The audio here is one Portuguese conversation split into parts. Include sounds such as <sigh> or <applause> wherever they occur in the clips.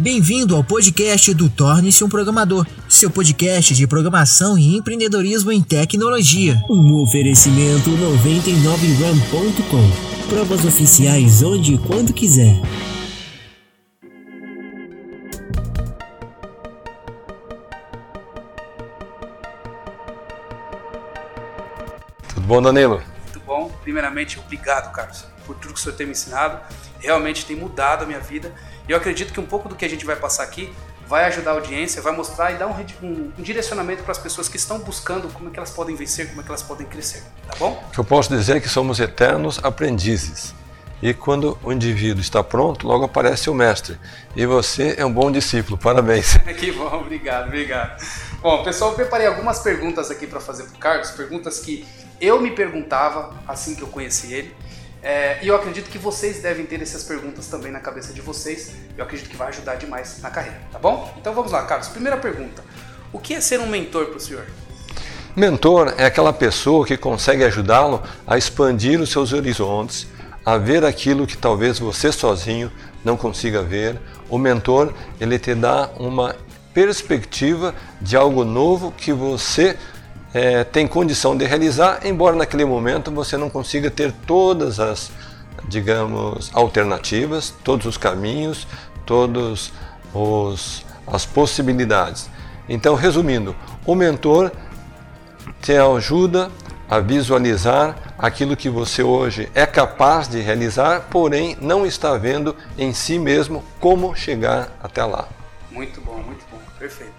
Bem-vindo ao podcast do Torne-se um Programador, seu podcast de programação e empreendedorismo em tecnologia. Um oferecimento 99ram.com. Provas oficiais onde e quando quiser. Tudo bom, Danilo? Muito bom. Primeiramente, obrigado, Carlos, por tudo que o senhor tem me ensinado. Realmente tem mudado a minha vida. E eu acredito que um pouco do que a gente vai passar aqui vai ajudar a audiência, vai mostrar e dar um, um, um direcionamento para as pessoas que estão buscando como é que elas podem vencer, como é que elas podem crescer. Tá bom? O que eu posso dizer é que somos eternos aprendizes. E quando o indivíduo está pronto, logo aparece o mestre. E você é um bom discípulo. Parabéns. <laughs> que bom, obrigado, obrigado. Bom, pessoal, eu preparei algumas perguntas aqui para fazer para o Carlos, perguntas que eu me perguntava assim que eu conheci ele. É, e eu acredito que vocês devem ter essas perguntas também na cabeça de vocês. Eu acredito que vai ajudar demais na carreira, tá bom? Então vamos lá, Carlos. Primeira pergunta: O que é ser um mentor para o senhor? Mentor é aquela pessoa que consegue ajudá-lo a expandir os seus horizontes, a ver aquilo que talvez você sozinho não consiga ver. O mentor, ele te dá uma perspectiva de algo novo que você é, tem condição de realizar, embora naquele momento você não consiga ter todas as, digamos, alternativas, todos os caminhos, todas as possibilidades. Então, resumindo, o mentor te ajuda a visualizar aquilo que você hoje é capaz de realizar, porém não está vendo em si mesmo como chegar até lá. Muito bom, muito bom, perfeito.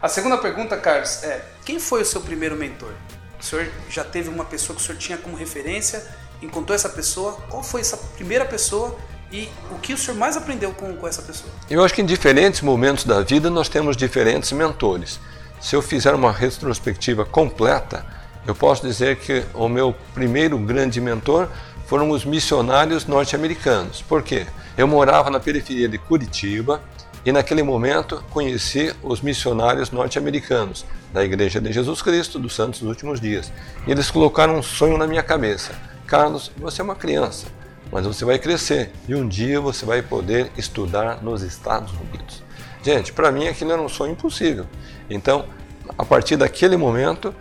A segunda pergunta, Carlos, é: quem foi o seu primeiro mentor? O senhor já teve uma pessoa que o senhor tinha como referência, encontrou essa pessoa? Qual foi essa primeira pessoa e o que o senhor mais aprendeu com, com essa pessoa? Eu acho que em diferentes momentos da vida nós temos diferentes mentores. Se eu fizer uma retrospectiva completa, eu posso dizer que o meu primeiro grande mentor foram os missionários norte-americanos. Por quê? Eu morava na periferia de Curitiba, e naquele momento conheci os missionários norte-americanos da Igreja de Jesus Cristo dos Santos dos Últimos Dias. E eles colocaram um sonho na minha cabeça: Carlos, você é uma criança, mas você vai crescer e um dia você vai poder estudar nos Estados Unidos. Gente, para mim aquilo era um sonho impossível. Então, a partir daquele momento,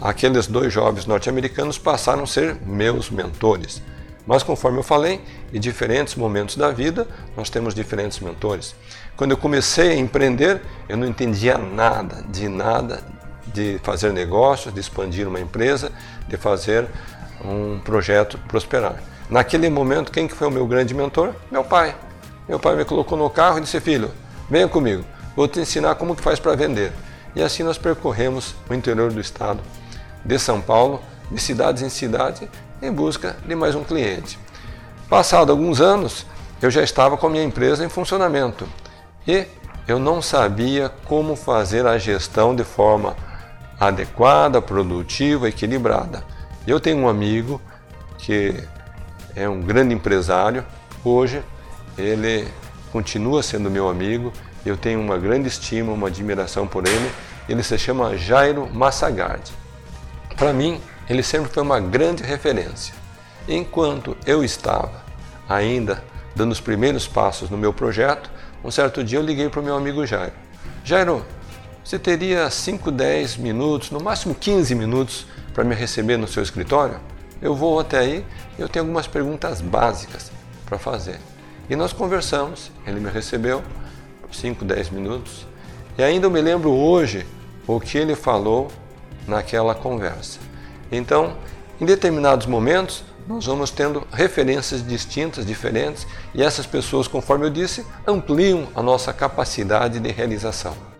aqueles dois jovens norte-americanos passaram a ser meus mentores. Mas conforme eu falei, em diferentes momentos da vida, nós temos diferentes mentores. Quando eu comecei a empreender, eu não entendia nada, de nada, de fazer negócios, de expandir uma empresa, de fazer um projeto prosperar. Naquele momento, quem que foi o meu grande mentor? Meu pai. Meu pai me colocou no carro e disse, filho, venha comigo, vou te ensinar como que faz para vender. E assim nós percorremos o interior do estado de São Paulo, de cidades em cidade, em busca de mais um cliente. Passado alguns anos, eu já estava com a minha empresa em funcionamento e eu não sabia como fazer a gestão de forma adequada, produtiva, equilibrada. Eu tenho um amigo que é um grande empresário, hoje ele continua sendo meu amigo, eu tenho uma grande estima, uma admiração por ele. Ele se chama Jairo Massagardi. Para mim, ele sempre foi uma grande referência. Enquanto eu estava ainda dando os primeiros passos no meu projeto, um certo dia eu liguei para o meu amigo Jairo. Jairo, você teria 5, 10 minutos, no máximo 15 minutos para me receber no seu escritório? Eu vou até aí e eu tenho algumas perguntas básicas para fazer. E nós conversamos, ele me recebeu por 5, 10 minutos. E ainda eu me lembro hoje o que ele falou naquela conversa. Então, em determinados momentos, nós vamos tendo referências distintas, diferentes, e essas pessoas, conforme eu disse, ampliam a nossa capacidade de realização.